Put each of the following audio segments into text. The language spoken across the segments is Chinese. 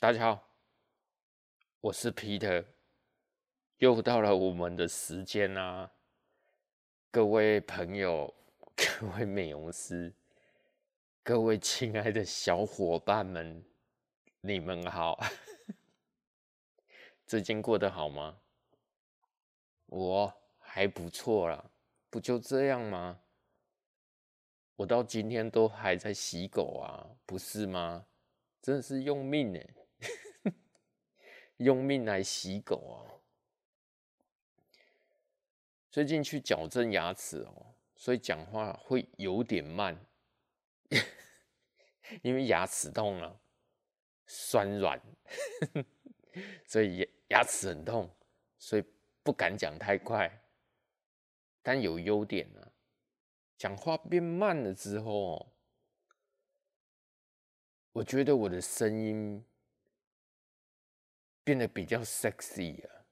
大家好，我是 Peter，又到了我们的时间啦！各位朋友，各位美容师，各位亲爱的小伙伴们，你们好，最近过得好吗？我还不错啦，不就这样吗？我到今天都还在洗狗啊，不是吗？真的是用命哎！用命来洗狗啊！最近去矫正牙齿哦，所以讲话会有点慢，因为牙齿痛了，酸软，所以牙齿很痛，所以不敢讲太快。但有优点啊，讲话变慢了之后，我觉得我的声音。变得比较 sexy 啊！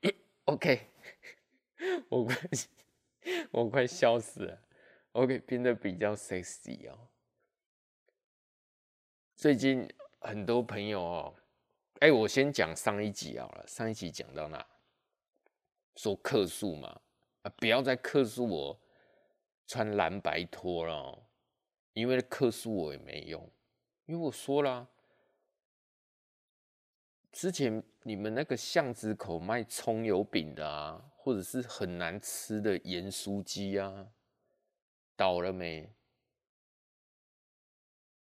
OK，我快我快笑死了。OK，变得比较 sexy 哦。最近很多朋友哦，哎，我先讲上一集好了。上一集讲到哪？说客诉嘛。啊！不要再客诉我穿蓝白拖了，因为客诉我也没用，因为我说了，之前你们那个巷子口卖葱油饼的啊，或者是很难吃的盐酥鸡啊，倒了没？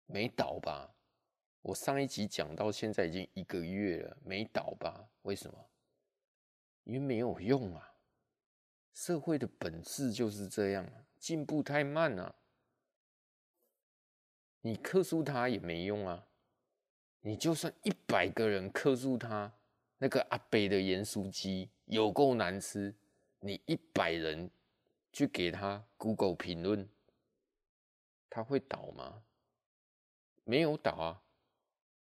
没倒吧？我上一集讲到现在已经一个月了，没倒吧？为什么？因为没有用啊。社会的本质就是这样，进步太慢了。你克诉他也没用啊，你就算一百个人克诉他，那个阿北的盐酥鸡有够难吃，你一百人去给他 Google 评论，他会倒吗？没有倒啊，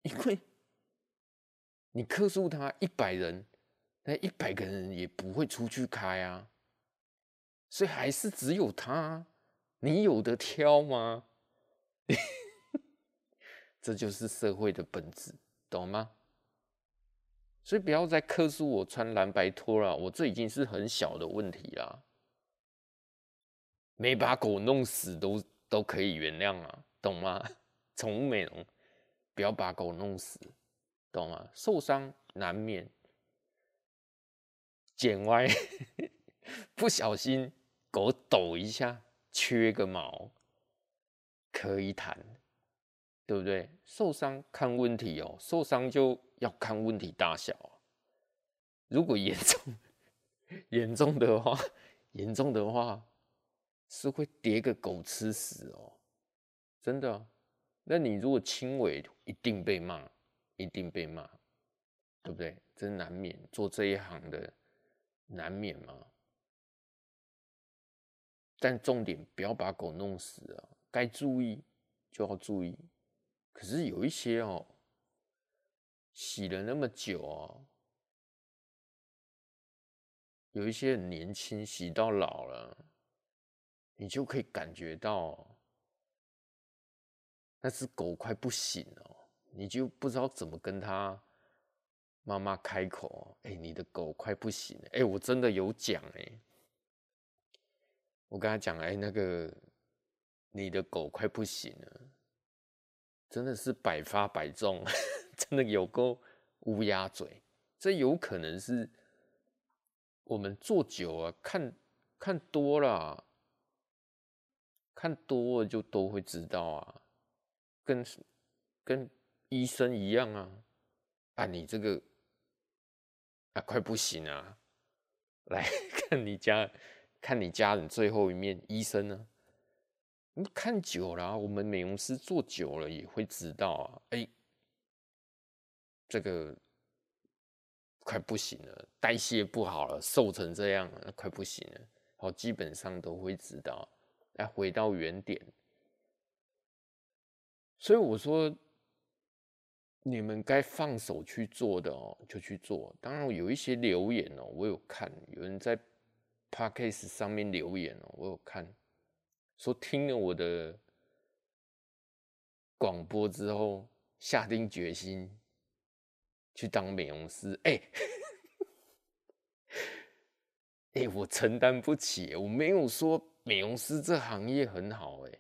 因为你克诉他一百人，那一百个人也不会出去开啊。所以还是只有他，你有得挑吗？这就是社会的本质，懂吗？所以不要再客诉我穿蓝白拖了，我这已经是很小的问题了，没把狗弄死都都可以原谅啊，懂吗？宠物美容，不要把狗弄死，懂吗？受伤难免，剪歪，不小心。狗抖一下，缺个毛，可以谈，对不对？受伤看问题哦，受伤就要看问题大小。如果严重，严重的话，严重的话是会跌个狗吃屎哦，真的。那你如果轻微，一定被骂，一定被骂，对不对？这难免，做这一行的难免嘛。但重点不要把狗弄死啊！该注意就要注意。可是有一些哦，洗了那么久哦，有一些年轻，洗到老了，你就可以感觉到那只狗快不行了，你就不知道怎么跟它妈妈开口。哎，你的狗快不行了！哎，我真的有讲哎。我跟他讲，哎，那个你的狗快不行了，真的是百发百中，真的有够乌鸦嘴。这有可能是我们做久了，看看多了，看多了就都会知道啊，跟跟医生一样啊，啊，你这个啊快不行啊，来看你家。看你家人最后一面，医生呢？你看久了，我们美容师做久了也会知道啊。哎，这个快不行了，代谢不好了，瘦成这样了，快不行了。好，基本上都会知道，来回到原点。所以我说，你们该放手去做的哦，就去做。当然有一些留言哦，我有看，有人在。Podcast 上面留言哦，我有看，说听了我的广播之后，下定决心去当美容师。哎、哎、我承担不起，我没有说美容师这行业很好，哎，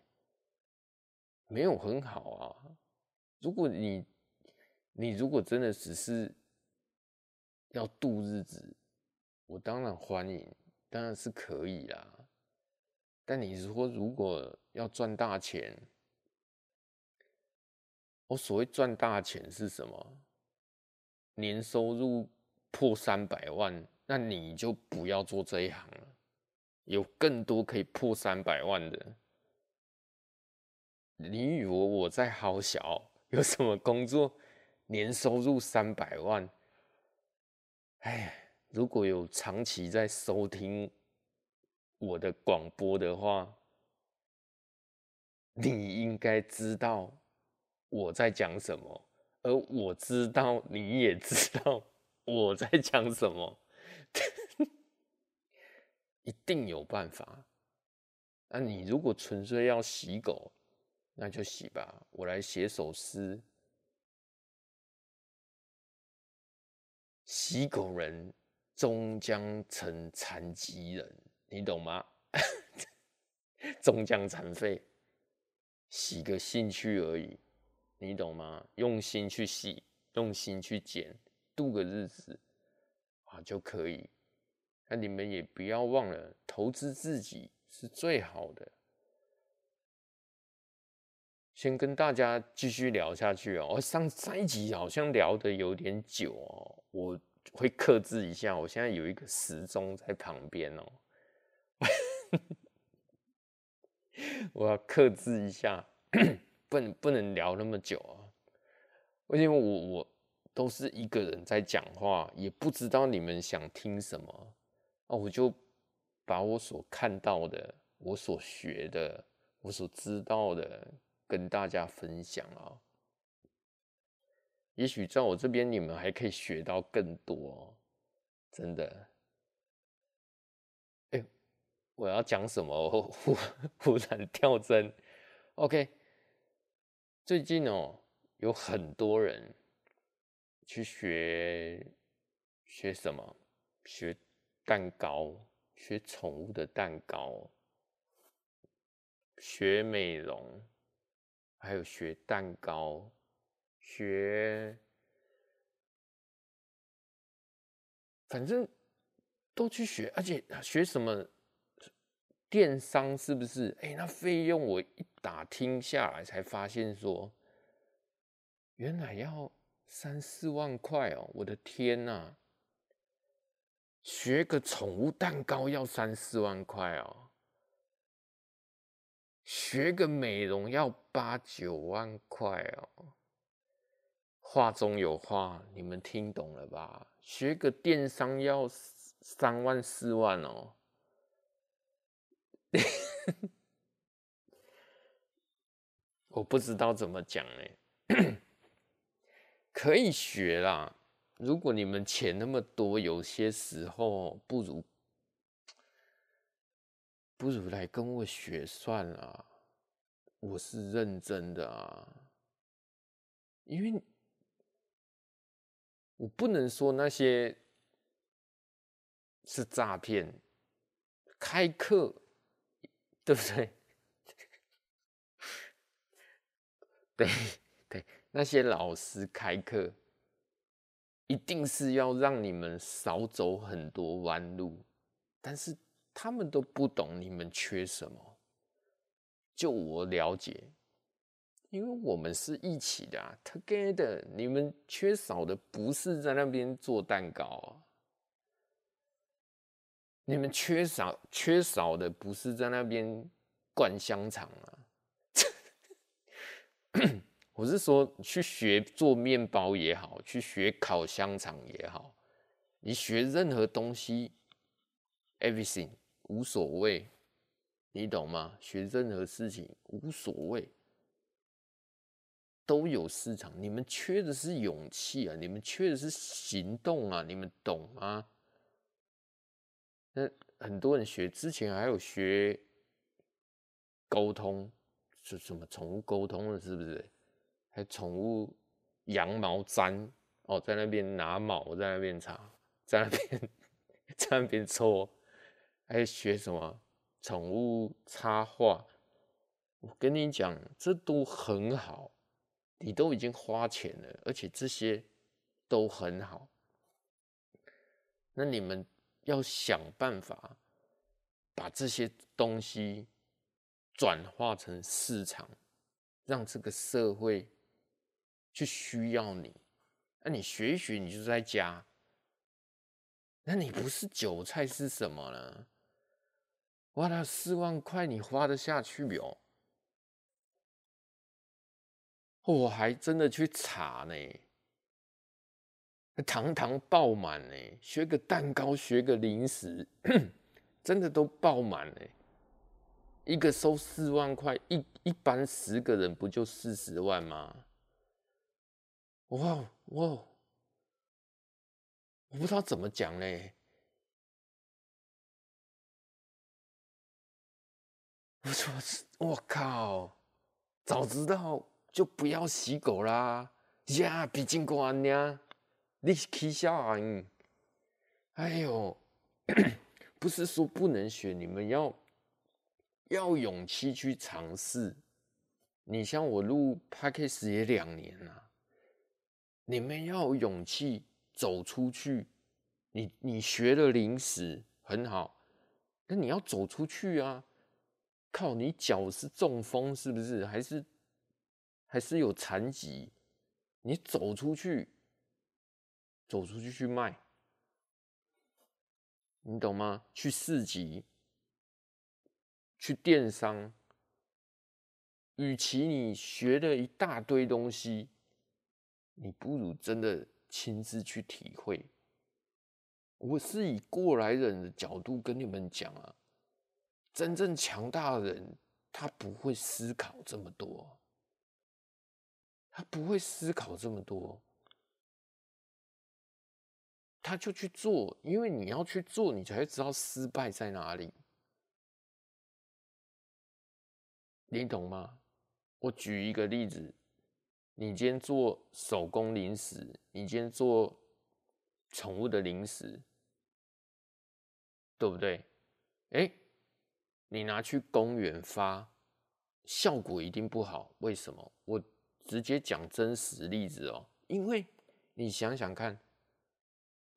没有很好啊。如果你，你如果真的只是要度日子，我当然欢迎，当然是可以啦。但你说如果要赚大钱，我所谓赚大钱是什么？年收入破三百万，那你就不要做这一行了。有更多可以破三百万的。你以为我在好小？有什么工作年收入三百万？哎，如果有长期在收听我的广播的话，你应该知道我在讲什么，而我知道你也知道我在讲什么，一定有办法。那你如果纯粹要洗狗，那就洗吧，我来写首诗。洗狗人终将成残疾人，你懂吗？终将残废，洗个兴趣而已，你懂吗？用心去洗，用心去剪，度个日子啊就可以。那你们也不要忘了，投资自己是最好的。先跟大家继续聊下去哦。上上一集好像聊得有点久哦，我会克制一下。我现在有一个时钟在旁边哦，我要克制一下，不能不能聊那么久啊。因为我我都是一个人在讲话，也不知道你们想听什么，那我就把我所看到的、我所学的、我所知道的。跟大家分享啊，也许在我这边你们还可以学到更多，真的。哎，我要讲什么？忽忽然跳针。OK，最近哦，有很多人去学学什么？学蛋糕，学宠物的蛋糕，学美容。还有学蛋糕，学，反正都去学，而且学什么电商是不是？哎，那费用我一打听下来，才发现说，原来要三四万块哦！我的天呐，学个宠物蛋糕要三四万块哦！学个美容要八九万块哦，话中有话，你们听懂了吧？学个电商要三万四万哦，我不知道怎么讲哎，可以学啦。如果你们钱那么多，有些时候不如。不如来跟我学算了，我是认真的啊，因为我不能说那些是诈骗，开课对不对？对对，那些老师开课一定是要让你们少走很多弯路，但是。他们都不懂你们缺什么，就我了解，因为我们是一起的啊，together。你们缺少的不是在那边做蛋糕啊，你们缺少缺少的不是在那边灌香肠啊。我是说，去学做面包也好，去学烤香肠也好，你学任何东西，everything。无所谓，你懂吗？学任何事情无所谓，都有市场。你们缺的是勇气啊，你们缺的是行动啊，你们懂吗？那很多人学之前还有学沟通，是什么宠物沟通的，是不是？还宠物羊毛毡哦，在那边拿毛，在那边擦，在那边 在那边搓，还学什么宠物插画？我跟你讲，这都很好，你都已经花钱了，而且这些都很好。那你们要想办法把这些东西转化成市场，让这个社会。去需要你，那你学一学，你就在家，那你不是韭菜是什么呢？哇，那四万块你花得下去哟？我还真的去查呢，堂堂爆满呢，学个蛋糕，学个零食，真的都爆满呢。一个收四万块，一一般十个人不就四十万吗？哇哇！我不知道怎么讲嘞。我说我靠，早知道就不要洗狗啦！呀，比金官呀，你起笑人。哎呦，不是说不能学，你们要要勇气去尝试。你像我录 Podcast 也两年了。你们要有勇气走出去。你你学了零食很好，那你要走出去啊！靠，你脚是中风是不是？还是还是有残疾？你走出去，走出去去卖，你懂吗？去市集，去电商。与其你学了一大堆东西。你不如真的亲自去体会。我是以过来人的角度跟你们讲啊，真正强大的人，他不会思考这么多，他不会思考这么多，他就去做，因为你要去做，你才会知道失败在哪里。你懂吗？我举一个例子。你今天做手工零食，你今天做宠物的零食，对不对？哎，你拿去公园发，效果一定不好。为什么？我直接讲真实例子哦。因为你想想看，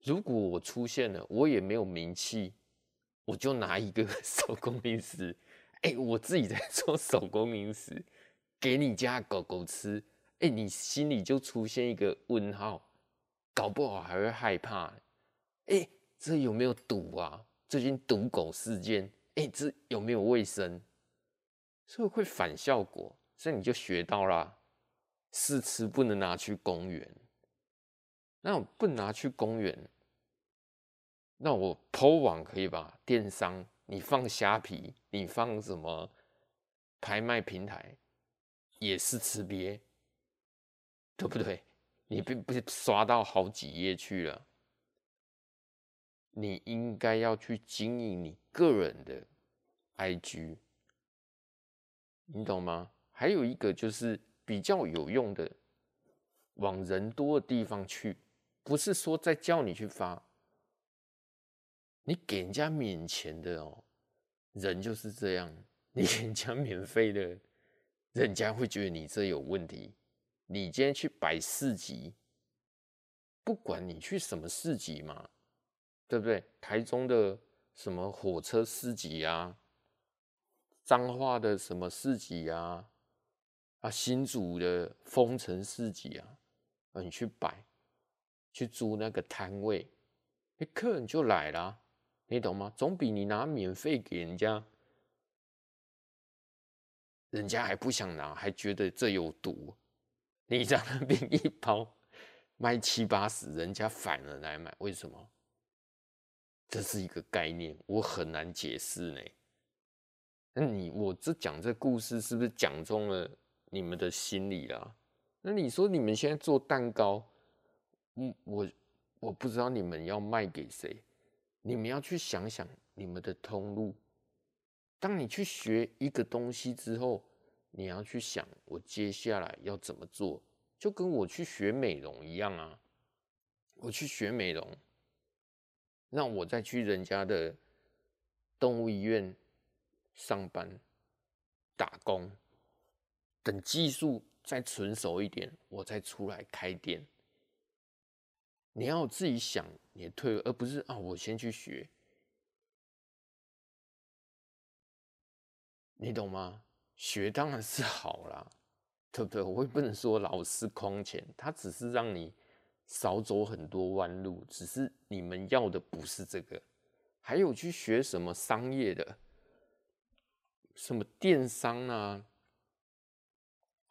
如果我出现了，我也没有名气，我就拿一个 手工零食，哎，我自己在做手工零食，给你家狗狗吃。哎、你心里就出现一个问号，搞不好还会害怕。哎、欸，这有没有毒啊？最近毒狗事件，哎、欸，这有没有卫生？所以会反效果，所以你就学到啦。试吃不能拿去公园，那我不拿去公园，那我 po 网可以吧？电商，你放虾皮，你放什么拍卖平台，也是吃瘪。对不对？你并不是刷到好几页去了，你应该要去经营你个人的 IG，你懂吗？还有一个就是比较有用的，往人多的地方去，不是说在叫你去发，你给人家免钱的哦，人就是这样，你给人家免费的，人家会觉得你这有问题。你今天去摆市集，不管你去什么市集嘛，对不对？台中的什么火车市集啊，彰化的什么市集啊，啊，新竹的丰城市集啊，啊，你去摆，去租那个摊位，哎，客人就来了，你懂吗？总比你拿免费给人家，人家还不想拿，还觉得这有毒。你在那边一包卖七八十，人家反而来买，为什么？这是一个概念，我很难解释呢。那你我这讲这故事是不是讲中了你们的心理啦？那你说你们现在做蛋糕，嗯，我我不知道你们要卖给谁，你们要去想想你们的通路。当你去学一个东西之后，你要去想我接下来要怎么做，就跟我去学美容一样啊。我去学美容，那我再去人家的动物医院上班打工，等技术再纯熟一点，我再出来开店。你要自己想你退，而不是啊，我先去学，你懂吗？学当然是好啦，对不对？我也不能说老师空钱，他只是让你少走很多弯路，只是你们要的不是这个。还有去学什么商业的，什么电商啊，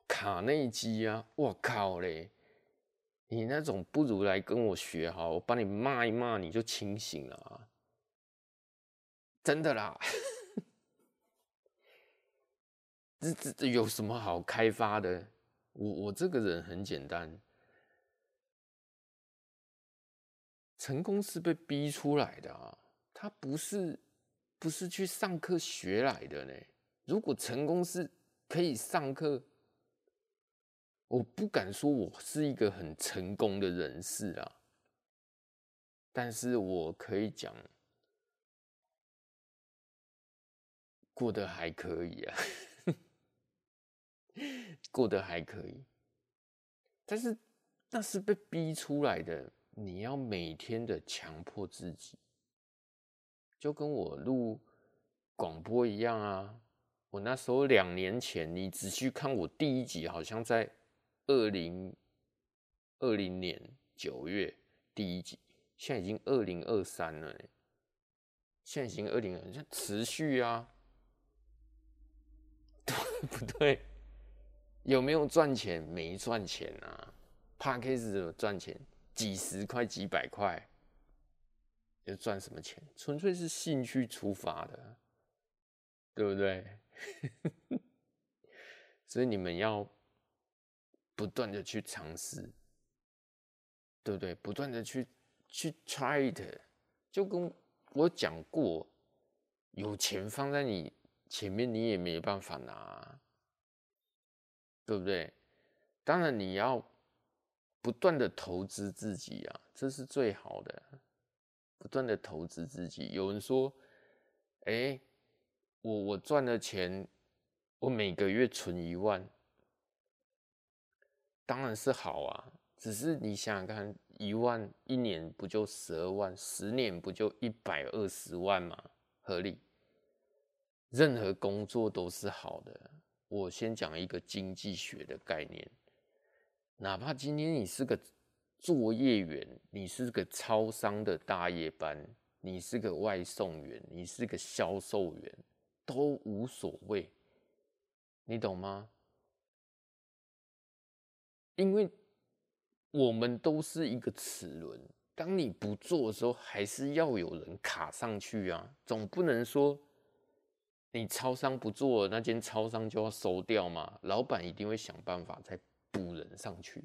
卡内基啊，我靠嘞！你那种不如来跟我学好，我把你骂一骂，你就清醒了啊！真的啦，这这这有什么好开发的？我我这个人很简单，成功是被逼出来的啊，他不是不是去上课学来的呢。如果成功是可以上课。我不敢说我是一个很成功的人士啊，但是我可以讲过得还可以啊，过得还可以。但是那是被逼出来的，你要每天的强迫自己，就跟我录广播一样啊。我那时候两年前，你只去看我第一集，好像在。二零二零年九月第一集，现在已经二零二三了，现在已经二零二，持续啊，对 不对？有没有赚钱？没赚钱啊，Podcast 怎么赚钱？几十块、几百块，又赚什么钱？纯粹是兴趣出发的，对不对？所以你们要。不断的去尝试，对不对？不断的去去 try it，就跟我讲过，有钱放在你前面，你也没办法拿，对不对？当然你要不断的投资自己啊，这是最好的。不断的投资自己。有人说，哎，我我赚了钱，我每个月存一万。当然是好啊，只是你想想看，一万一年不就十二万，十年不就一百二十万吗？合理。任何工作都是好的。我先讲一个经济学的概念，哪怕今天你是个作业员，你是个超商的大夜班，你是个外送员，你是个销售员，都无所谓，你懂吗？因为我们都是一个齿轮，当你不做的时候，还是要有人卡上去啊。总不能说你超商不做，那间超商就要收掉嘛。老板一定会想办法再补人上去，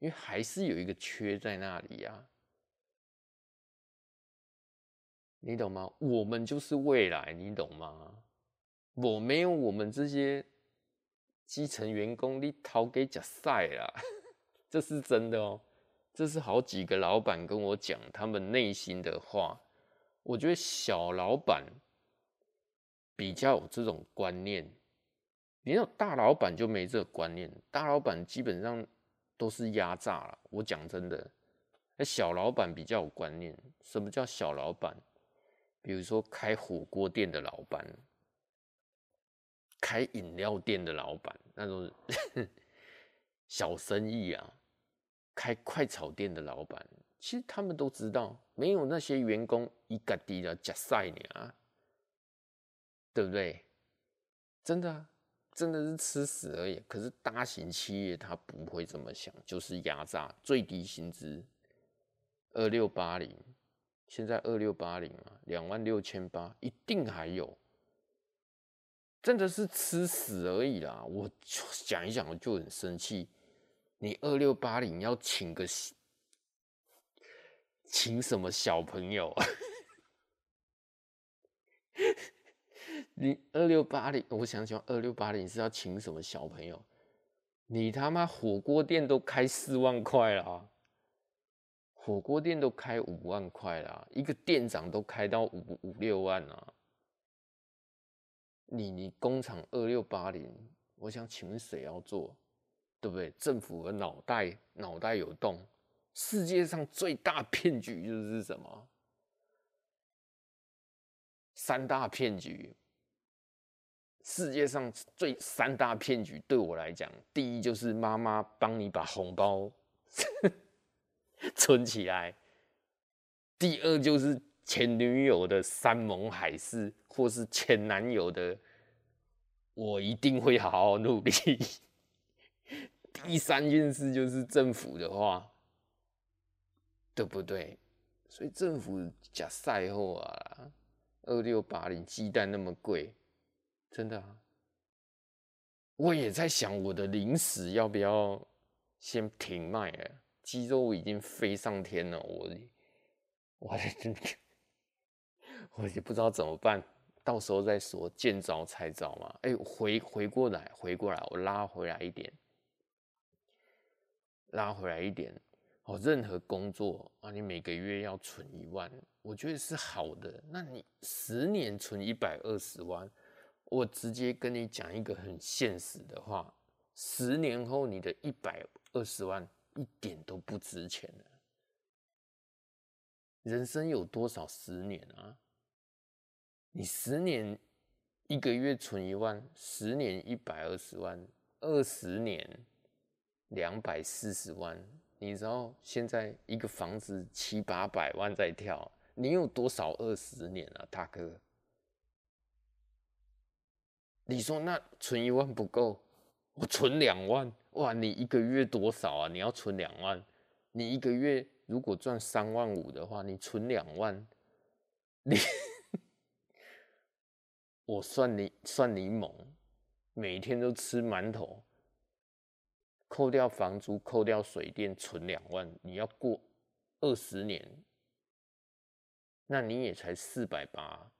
因为还是有一个缺在那里啊。你懂吗？我们就是未来，你懂吗？我没有我们这些。基层员工，你逃给假赛了，这是真的哦。这是好几个老板跟我讲他们内心的话。我觉得小老板比较有这种观念，你那大老板就没这个观念。大老板基本上都是压榨了。我讲真的，小老板比较有观念。什么叫小老板？比如说开火锅店的老板。开饮料店的老板，那种 小生意啊，开快炒店的老板，其实他们都知道，没有那些员工一个地的加塞你啊，对不对？真的啊，真的是吃屎而已。可是大型企业他不会这么想，就是压榨最低薪资二六八零，现在二六八零啊，两万六千八，一定还有。真的是吃屎而已啦！我讲一讲，我就很生气。你二六八零要请个请什么小朋友？你二六八零，我想想，二六八零是要请什么小朋友？你他妈火锅店都开四万块了，火锅店都开五万块了，一个店长都开到五五六万了。你你工厂二六八零，我想请问谁要做？对不对？政府的脑袋脑袋有洞。世界上最大骗局就是什么？三大骗局。世界上最三大骗局，对我来讲，第一就是妈妈帮你把红包 存起来；第二就是前女友的山盟海誓，或是前男友的我一定会好好努力；第三件事就是政府的话，对不对？所以政府假赛后啊，二六八零鸡蛋那么贵。真的啊，我也在想我的零食要不要先停卖了。鸡肉已经飞上天了，我我真我也不知道怎么办，到时候再说，见招拆招嘛。哎，回回过来，回过来，我拉回来一点，拉回来一点。哦，任何工作啊，你每个月要存一万，我觉得是好的。那你十年存一百二十万？我直接跟你讲一个很现实的话：十年后，你的一百二十万一点都不值钱了。人生有多少十年啊？你十年一个月存一万，十年一百二十万，二十年两百四十万。你知道现在一个房子七八百万在跳，你有多少二十年啊，大哥？你说那存一万不够，我存两万哇！你一个月多少啊？你要存两万，你一个月如果赚三万五的话，你存两万，你我算你算你猛，每天都吃馒头，扣掉房租，扣掉水电，存两万，你要过二十年，那你也才四百八，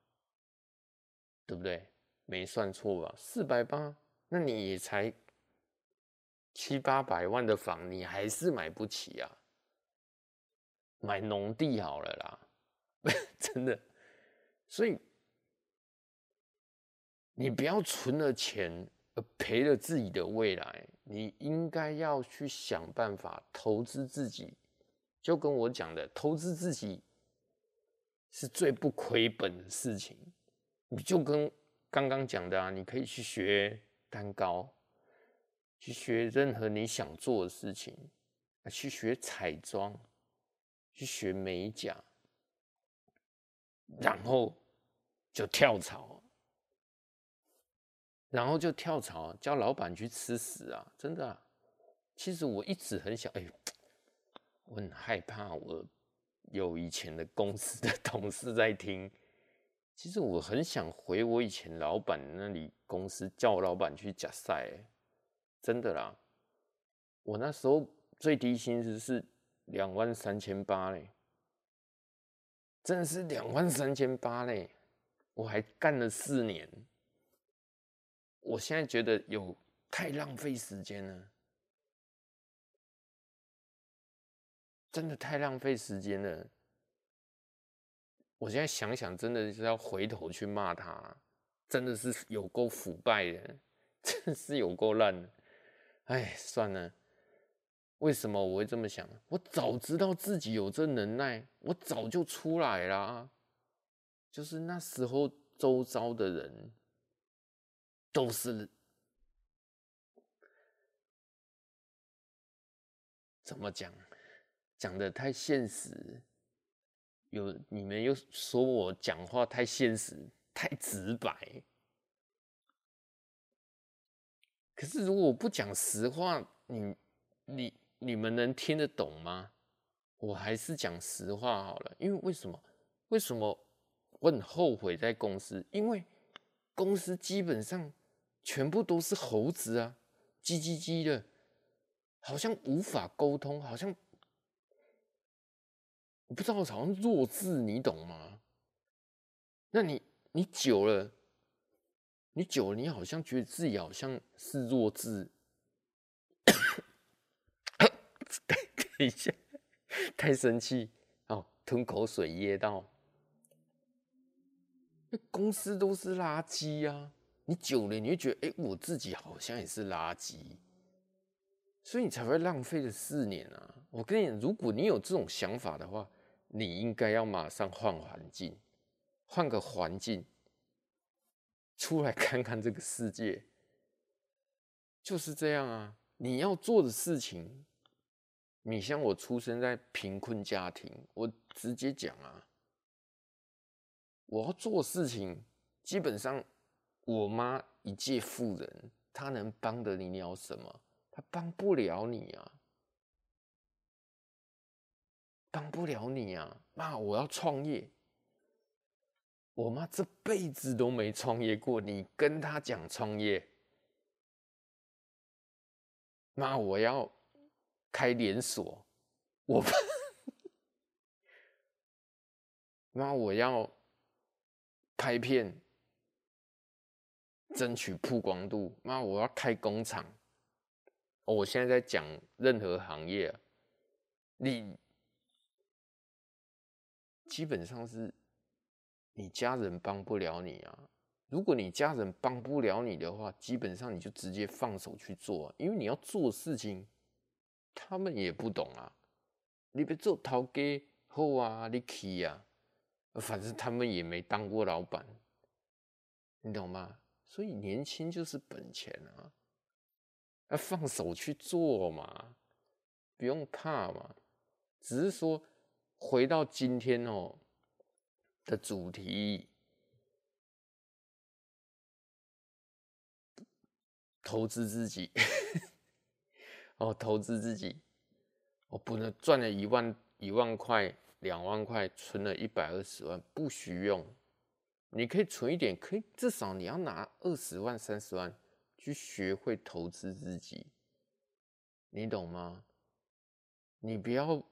对不对？没算错吧？四百八，那你也才七八百万的房，你还是买不起啊？买农地好了啦，真的。所以你不要存了钱而赔了自己的未来，你应该要去想办法投资自己。就跟我讲的，投资自己是最不亏本的事情。你就跟。刚刚讲的啊，你可以去学蛋糕，去学任何你想做的事情，去学彩妆，去学美甲，然后就跳槽，然后就跳槽，叫老板去吃屎啊！真的啊，其实我一直很想，哎，我很害怕，我有以前的公司的 同事在听。其实我很想回我以前老板那里公司，叫我老板去假赛，真的啦。我那时候最低薪资是两万三千八嘞，真的是两万三千八嘞，我还干了四年。我现在觉得有太浪费时间了，真的太浪费时间了。我现在想想，真的是要回头去骂他，真的是有够腐败的，真的是有够烂的。哎，算了，为什么我会这么想？我早知道自己有这能耐，我早就出来啦。就是那时候周遭的人都是怎么讲？讲得太现实。有你们又说我讲话太现实、太直白，可是如果我不讲实话，你、你、你们能听得懂吗？我还是讲实话好了，因为为什么？为什么我很后悔在公司？因为公司基本上全部都是猴子啊，叽叽叽的，好像无法沟通，好像。我不知道，好像弱智，你懂吗？那你你久了，你久了，你好像觉得自己好像是弱智。等一下，太生气哦，吞口水噎到。那公司都是垃圾啊！你久了，你会觉得，哎，我自己好像也是垃圾，所以你才会浪费了四年啊！我跟你讲，如果你有这种想法的话，你应该要马上换环境，换个环境，出来看看这个世界，就是这样啊！你要做的事情，你像我出生在贫困家庭，我直接讲啊。我要做事情，基本上我妈一介妇人，她能帮得你了什么？她帮不了你啊，帮不了你啊！妈，我要创业，我妈这辈子都没创业过，你跟她讲创业，妈，我要开连锁，我妈，我要。拍片，争取曝光度。妈，我要开工厂。我现在在讲任何行业啊，你基本上是你家人帮不了你啊。如果你家人帮不了你的话，基本上你就直接放手去做啊，因为你要做事情，他们也不懂啊。你别做头家好啊，你去啊。反正他们也没当过老板，你懂吗？所以年轻就是本钱啊，要放手去做嘛，不用怕嘛。只是说回到今天哦的主题，投资自己 哦，投资自己，我不能赚了一万一万块。两万块存了一百二十万，不许用。你可以存一点，可以至少你要拿二十万、三十万去学会投资自己，你懂吗？你不要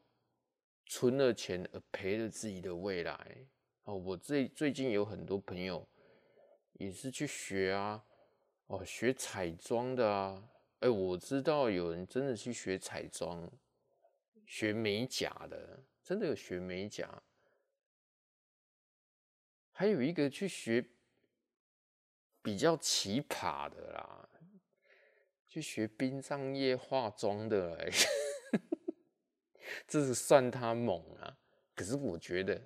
存了钱而赔了自己的未来。哦，我最最近有很多朋友也是去学啊，哦，学彩妆的啊。哎，我知道有人真的去学彩妆，学美甲的。真的有学美甲，还有一个去学比较奇葩的啦，去学殡葬业化妆的，这是算他猛啊！可是我觉得，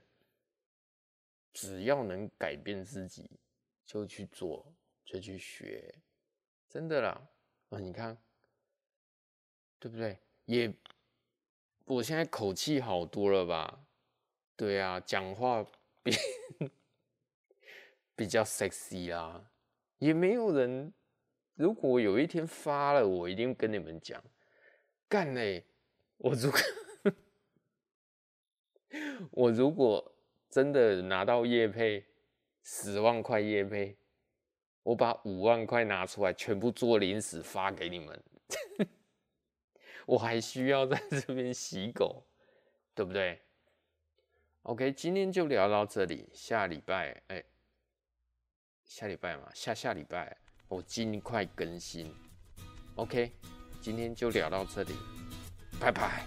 只要能改变自己，就去做，就去学，真的啦！啊，你看，对不对？也。我现在口气好多了吧？对啊，讲话比 比较 sexy 啊，也没有人。如果有一天发了，我一定跟你们讲，干嘞！我如果 我如果真的拿到叶配十万块叶配，我把五万块拿出来，全部做零食发给你们。我还需要在这边洗狗，对不对？OK，今天就聊到这里，下礼拜，哎，下礼拜嘛，下下礼拜我尽快更新。OK，今天就聊到这里，拜拜。